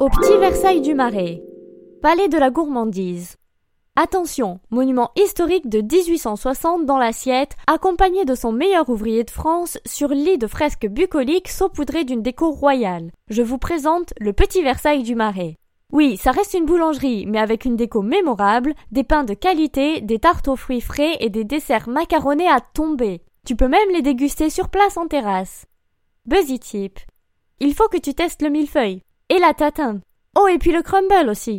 Au petit Versailles du Marais. Palais de la gourmandise. Attention, monument historique de 1860 dans l'assiette, accompagné de son meilleur ouvrier de France sur lit de fresques bucoliques saupoudrées d'une déco royale. Je vous présente le petit Versailles du Marais. Oui, ça reste une boulangerie, mais avec une déco mémorable, des pains de qualité, des tartes aux fruits frais et des desserts macaronnés à tomber. Tu peux même les déguster sur place en terrasse. Buzzy Tip. Il faut que tu testes le millefeuille. Et la tatin. Oh, et puis le crumble aussi.